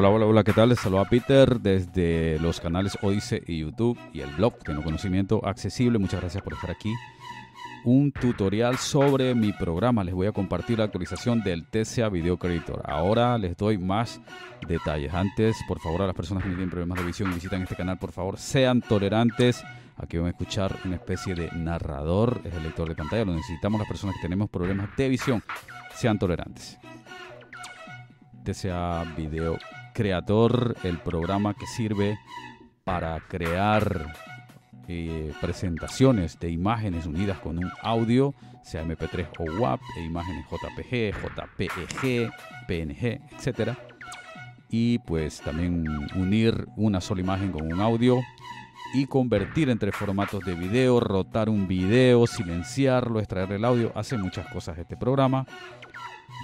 Hola, hola, hola, ¿qué tal? Les saluda Peter desde los canales Odyssey y YouTube y el blog Tengo Conocimiento Accesible. Muchas gracias por estar aquí. Un tutorial sobre mi programa. Les voy a compartir la actualización del TCA Video Creator. Ahora les doy más detalles. Antes, por favor, a las personas que tienen problemas de visión y visitan este canal, por favor, sean tolerantes. Aquí van a escuchar una especie de narrador, es el lector de pantalla. Lo necesitamos las personas que tenemos problemas de visión. Sean tolerantes. TCA Video Creator, el programa que sirve para crear eh, presentaciones de imágenes unidas con un audio, sea MP3 o WAP, e imágenes JPG, JPEG, PNG, etc. Y pues también unir una sola imagen con un audio y convertir entre formatos de video, rotar un video, silenciarlo, extraer el audio, hace muchas cosas este programa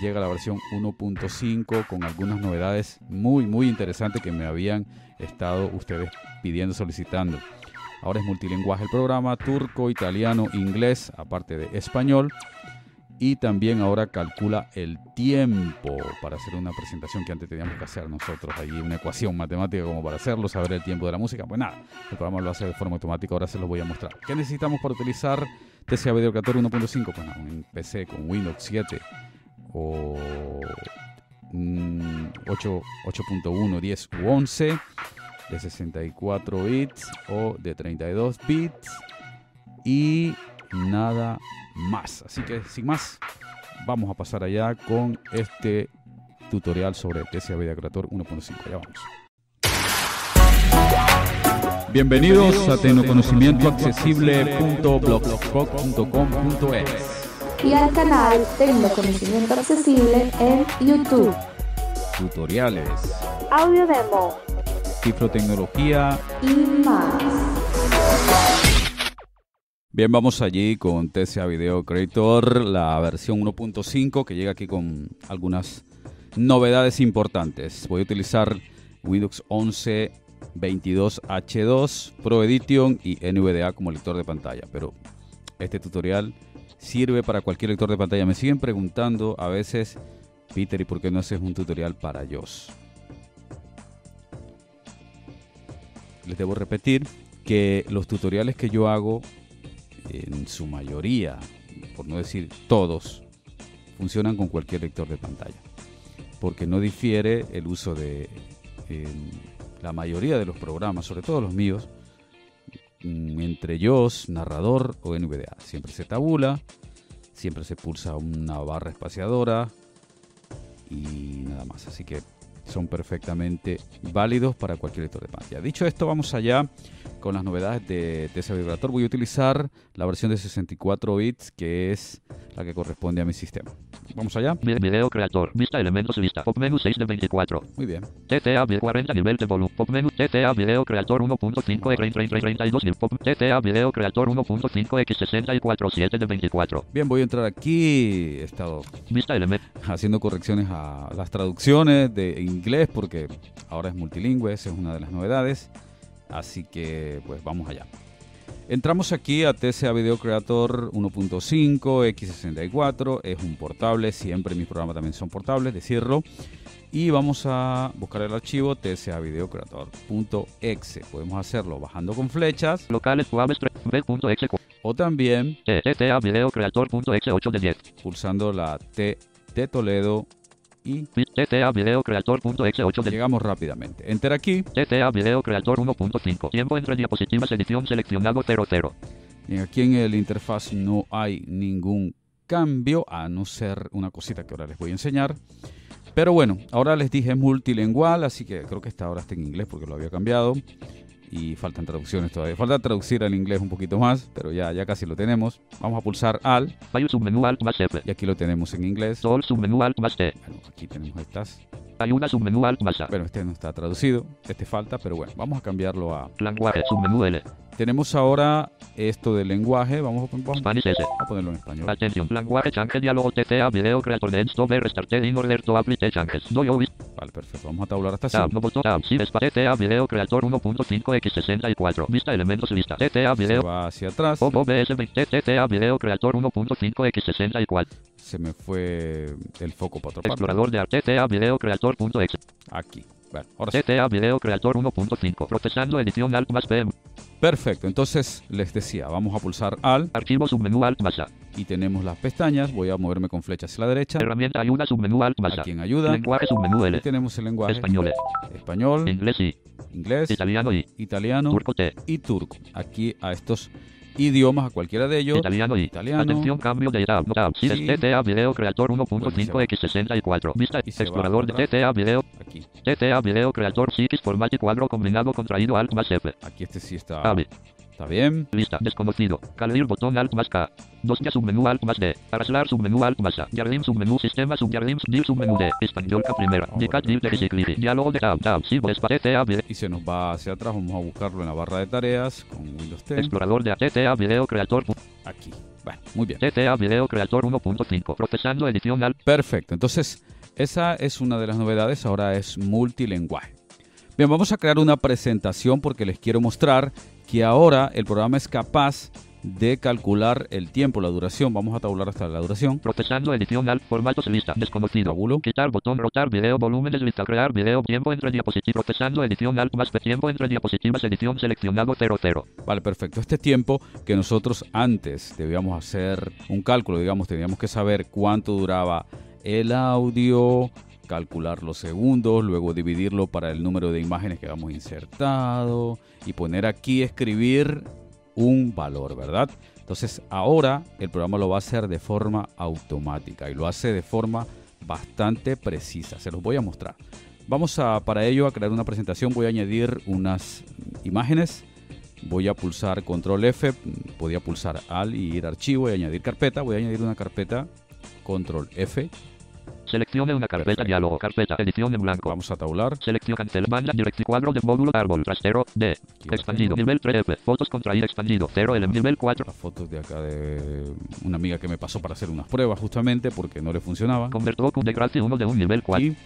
llega la versión 1.5 con algunas novedades muy muy interesantes que me habían estado ustedes pidiendo, solicitando. Ahora es multilingüe el programa, turco, italiano, inglés, aparte de español. Y también ahora calcula el tiempo para hacer una presentación que antes teníamos que hacer nosotros. Allí una ecuación matemática como para hacerlo, saber el tiempo de la música. Pues nada, el programa lo hace de forma automática. Ahora se los voy a mostrar. ¿Qué necesitamos para utilizar TCA Video Creator 1.5? Pues nada, un PC con Windows 7 o 8.1, 10 u 11 de 64 bits o de 32 bits y nada más. Así que sin más, vamos a pasar allá con este tutorial sobre TCA Video Creator 1.5. Ya vamos. Bienvenidos a tecnoconocimientoaccesible.blogspot.com.es y al canal Tengo Conocimiento Accesible en YouTube. Tutoriales, audio demo, cifrotecnología y más. Bien, vamos allí con TCA Video Creator, la versión 1.5 que llega aquí con algunas novedades importantes. Voy a utilizar Windows 11 22H2, Pro Edition y NVDA como lector de pantalla, pero este tutorial sirve para cualquier lector de pantalla. Me siguen preguntando a veces, Peter, ¿y por qué no haces un tutorial para iOS? Les debo repetir que los tutoriales que yo hago, en su mayoría, por no decir todos, funcionan con cualquier lector de pantalla. Porque no difiere el uso de la mayoría de los programas, sobre todo los míos, entre ellos narrador o NVDA. Siempre se tabula, siempre se pulsa una barra espaciadora y nada más. Así que son perfectamente válidos para cualquier lector de pantalla. Dicho esto, vamos allá con las novedades de, ese vibrator. Voy a utilizar la versión de 64 bits que es la que corresponde a mi sistema. Vamos allá. Video creator. Vista elementos vista. Pop menú 6 de 24. Muy bien. TCA 40 nivel de volumen. Pop menú. TCA video creator 1.5 de 32 Pop. TCA video creator 1.5 x64 7 de 24. Bien, voy a entrar aquí. He estado Vista elementos. haciendo correcciones a las traducciones de inglés porque ahora es multilingüe. Esa es una de las novedades. Así que pues vamos allá. Entramos aquí a TCA Video Creator 1.5, X64, es un portable, siempre mis programas también son portables, decirlo. Y vamos a buscar el archivo TCA Video Creator.exe. Podemos hacerlo bajando con flechas. Locales O también TCA Video Creator.exe 8 de 10. Pulsando la T de Toledo y TCA Video Creator.exe 8 de Llegamos rápidamente. Enter aquí. TCA Video Creator 1.5. Tiempo entre diapositivas edición seleccionado 00. Bien, aquí en el interfaz no hay ningún cambio, a no ser una cosita que ahora les voy a enseñar. Pero bueno, ahora les dije multilingual, así que creo que esta ahora está en inglés porque lo había cambiado y faltan traducciones todavía. Falta traducir al inglés un poquito más, pero ya, ya casi lo tenemos. Vamos a pulsar submenú Alt más F. Y aquí lo tenemos en inglés. Sol submenú Alt más T. Bueno, aquí tenemos estas. Hay una submenú Alt más A. Bueno, este no está traducido, este falta, pero bueno, vamos a cambiarlo a... Lenguaje, submenú L. Tenemos ahora esto del lenguaje. Vamos a, vamos, Spanish S. a ponerlo en español. Atención. Lenguaje change diálogo TCA video creator de stop restarted in order to apply changes. No yo Vale, perfecto. Vamos a tabular hasta tab, no botón, tab, sí, TCA video creator 1.5 x64. Vista elementos vista. TCA video. Se va hacia atrás. OBS 20 TCA video creator 1.5 x64. Se me fue el foco para otra parte. Explorador de TCA video creator.exe. Aquí. Bueno, ahora sí. Video Creator 1.5. Procesando edición Alt más PM. Perfecto, entonces les decía, vamos a pulsar Alt Archivo submenú Alt más A. y tenemos las pestañas. Voy a moverme con flecha hacia la derecha. Herramienta ayuda submenú Alt más A. Aquí en ayuda. Lenguaje submenú Y L. tenemos el lenguaje Español. español, Inglés y inglés, italiano y italiano turco T. y turco. Aquí a estos idiomas, a cualquiera de ellos. Italiano y Italiano. Atención, cambio de tab. tab. Sí. TTA Video Creator Bueno, se va. 1.5x64. Vista explorador de. TTA Video. Aquí, TTA Video Creator X formato y cuadro combinado contraído Alt más F. aquí este sí está, Tab. Está bien. Lista. Desconocido. Calir botón Alt más K. Dos ya submenú Alt más D. Arraslar submenú Alt más A. Jardín submenú Sistema subjardín Div submenú D. Español K primera. Dicat Div de. Diálogo de Tab. Tab. Sí, pues para TTA Video. Y se nos va hacia atrás. Vamos a buscarlo en la barra de tareas con Windows 10. Explorador de TTA Video Creator. Aquí. Bueno, muy bien. TTA Video Creator 1.5. Procesando edición Alt. Perfecto. Entonces, esa es una de las novedades. Ahora es multilenguaje. Bien, vamos a crear una presentación porque les quiero mostrar que ahora el programa es capaz de calcular el tiempo, la duración. Vamos a tabular hasta la duración. Procesando edición Alt. Formatos lista. Desconocido. Tabulo. Quitar botón rotar video volúmenes lista crear video tiempo entre diapositivas procesando edición alt más tiempo entre diapositivas edición seleccionado 00 Vale, perfecto. Este tiempo que nosotros antes debíamos hacer un cálculo, digamos, teníamos que saber cuánto duraba el audio, calcular los segundos, luego dividirlo para el número de imágenes que habíamos insertado y poner aquí, escribir un valor, ¿verdad? Entonces ahora el programa lo va a hacer de forma automática y lo hace de forma bastante precisa. Se los voy a mostrar. Vamos a para ello a crear una presentación. Voy a añadir unas imágenes. Voy a pulsar control F, podía pulsar al y ir a archivo y añadir carpeta. Voy a añadir una carpeta control F. seleccione una carpeta diálogo carpeta edición en blanco Vamos a tabular. selección cancel banda dirección cuadro de módulo árbol trastero D expandido nivel 3F fotos contraída expandido 0 el nivel 4 Las fotos de acá de una amiga que me pasó para hacer unas pruebas justamente porque no le funcionaba. convertó con degrade 1 de un nivel 4 Y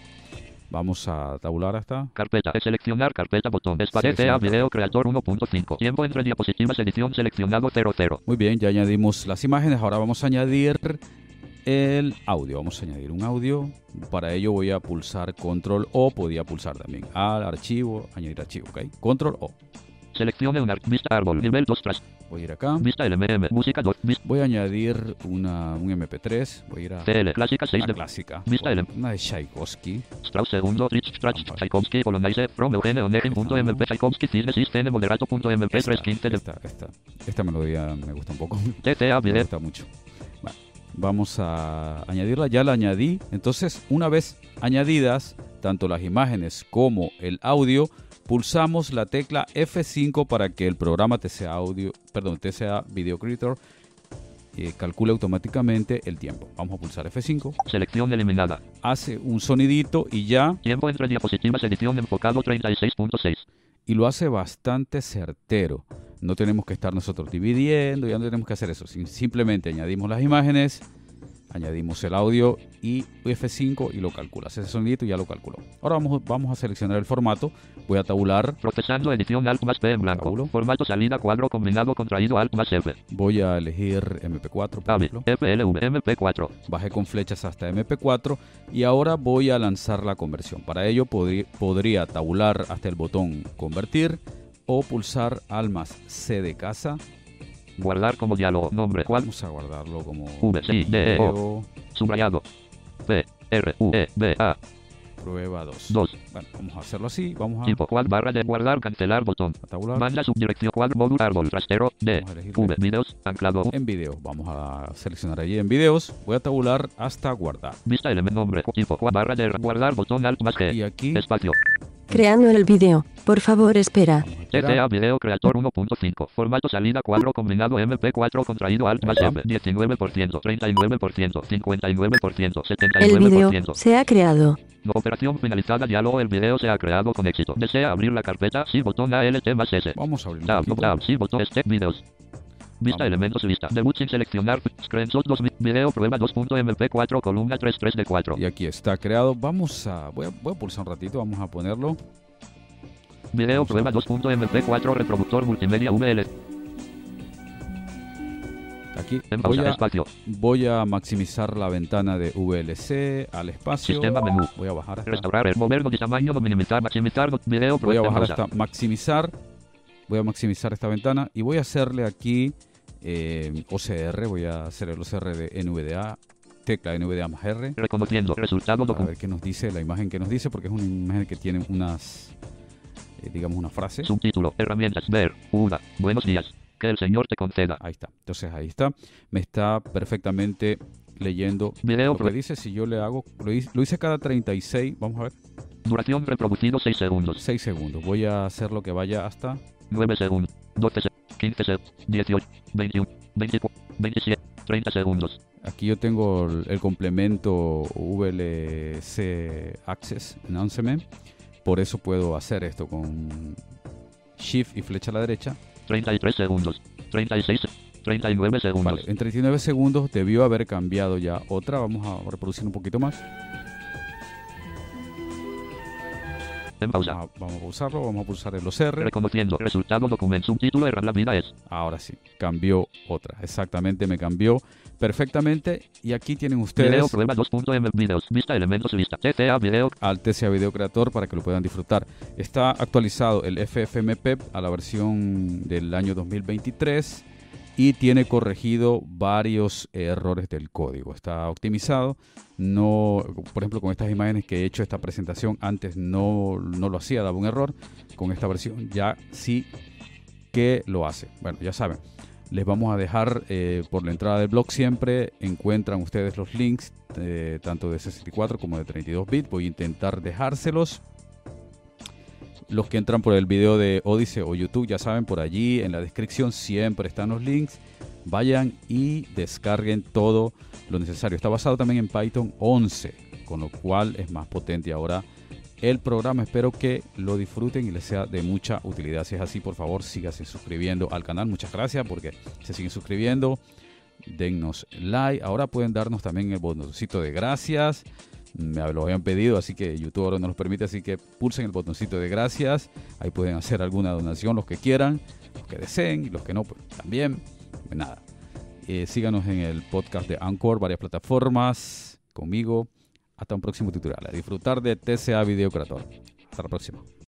vamos a tabular hasta Carpeta. Seleccionar carpeta botón. Espacio. TA video creator 1.5. Tiempo entre diapositivas edición seleccionado 00. Muy bien, ya añadimos las imágenes. Ahora vamos a añadir el audio. Vamos a añadir un audio. Para ello voy a pulsar control O. Podía pulsar también al archivo, añadir archivo, ¿ok? Control O. Seleccione una vista árbol. Nivel 2 tras. Voy a ir acá. Vista LMM. Música 2. Vista Voy a añadir una, un MP3. Voy a ir a TL. Clásica 6 la de clásica. Vista Voy- L. Una de Tchaikovsky. Strauss segundo. Rich Strach. Tchaikovsky. Polonaise. From Eugene Onegin. Punto MP. Tchaikovsky. Cisne. Sistene. Moderato. Punto MP. Esta, 315 de esta, esta, esta melodía me gusta un poco. TTA Me gusta mucho. Vamos a añadirla, ya la añadí. Entonces, una vez añadidas tanto las imágenes como el audio, pulsamos la tecla F5 para que el programa TCA Audio, perdón, TCA Video Creator eh, calcule automáticamente el tiempo. Vamos a pulsar F5, Selección eliminada. hace un sonidito y ya, Tiempo entre diapositivas edición enfocado 36.6. y lo hace bastante certero. No tenemos que estar nosotros dividiendo, ya no tenemos que hacer eso. Sim- Simplemente añadimos las imágenes, añadimos el audio y F5 y lo calcula. Ese sonidito ya lo calculó. Ahora vamos, vamos a seleccionar el formato. Voy a tabular. Procesando edición Alt más P en blanco. Tabulo. Formato salida cuadro combinado contraído Alt más F. Voy a elegir MP4, por Tab. ejemplo. FLV MP4. Bajé con flechas hasta MP4 y ahora voy a lanzar la conversión. Para ello podrí- podría tabular hasta el botón convertir o pulsar al más C de casa. Guardar como diálogo. Nombre. Cual. Vamos a guardarlo como V, sí, D, E, O. Subrayado. P. R. U. E. B. A. prueba 2. 2. Bueno, vamos a hacerlo así. Vamos a, Tipo cual barra de guardar cancelar botón. tabular Banda subdirección cual módulo árbol trastero D. V. Videos. Anclado. en video. Vamos a seleccionar allí en videos. Voy a tabular hasta guardar. Vista elemento nombre. Tipo cual barra de guardar botón Alt más Y G. aquí Espacio. Creando el video. Por favor, espera. vamos a esperar. TTA Video Creator 1.5. Formato salida cuadro combinado MP4 contraído Alt más F. 19%, 39%, 59%, El video 79%. se ha creado. Operación finalizada diálogo el video se ha creado con éxito. Desea abrir la carpeta, sí botón ALT más S. Vamos a abrir Tab, tab, sí botón Step Videos. Vista Vamos. elementos lista. Debut sin seleccionar. Screenshot 2 video prueba 2.mp4 columna 33 de 4. Y aquí está creado. Vamos a voy, a. voy a pulsar un ratito. Vamos a ponerlo. Video prueba 2.mp4 reproductor multimedia VL. aquí voy a, espacio. voy a maximizar la ventana de VLC al espacio. Sistema menú. Voy a bajar hasta, Restaurar, el mover de tamaño, minimizar, maximizar, video, voy a bajar hasta maximizar. Voy a maximizar esta ventana y voy a hacerle aquí eh, OCR. Voy a hacer el OCR de NVDA, tecla NVDA más R. Reconociendo, resultado documento. ver qué nos dice la imagen que nos dice, porque es una imagen que tiene unas, eh, digamos, una frase. Subtítulo, herramientas, ver, una, buenos días, que el Señor te conceda. Ahí está. Entonces ahí está. Me está perfectamente leyendo Video, lo que dice. Si yo le hago, lo hice, lo hice cada 36, vamos a ver, duración reproducido 6 segundos, 6 segundos. Voy a hacer lo que vaya hasta 9 segundos, 12 segundos, 15 segundos, 18, 21, 24, 27, 30 segundos. Aquí yo tengo el, el complemento VLC Access Announcement. Por eso puedo hacer esto con Shift y flecha a la derecha. 33 segundos, 36, 39 segundos. Vale, en 39 segundos debió haber cambiado ya otra. Vamos a reproducir un poquito más. En pausa. Vamos a, vamos a pulsarlo, vamos a pulsar el OCR. Reconociendo, resultado documento, subtítulo, la vida es. Ahora sí, cambió otra. Exactamente, me cambió perfectamente. Y aquí tienen ustedes Video prueba 2.m videos, vista elementos vista, TCA video, al TCA Video Creator para que lo puedan disfrutar. Está actualizado el FFmpeg a la versión del año 2023 y tiene corregido varios errores del código. Está optimizado. No, por ejemplo, con estas imágenes que he hecho esta presentación antes no, no lo hacía, daba un error. Con esta versión ya sí que lo hace. Bueno, ya saben. Les vamos a dejar eh, por la entrada del blog siempre. Encuentran ustedes los links eh, tanto de 64 como de 32 bits. Voy a intentar dejárselos. Los que entran por el video de Odyssey o YouTube, ya saben, por allí en la descripción siempre están los links. Vayan y descarguen todo lo necesario. Está basado también en Python 11, con lo cual es más potente ahora el programa. Espero que lo disfruten y les sea de mucha utilidad. Si es así, por favor, síganse suscribiendo al canal. Muchas gracias porque se siguen suscribiendo. Dennos like. Ahora pueden darnos también el botoncito de gracias. Me lo habían pedido, así que YouTube ahora no los permite. Así que pulsen el botoncito de gracias. Ahí pueden hacer alguna donación, los que quieran, los que deseen y los que no, pues también. Pues nada. Eh, síganos en el podcast de Anchor, varias plataformas, conmigo. Hasta un próximo tutorial. A disfrutar de TCA Video Creator. Hasta la próxima.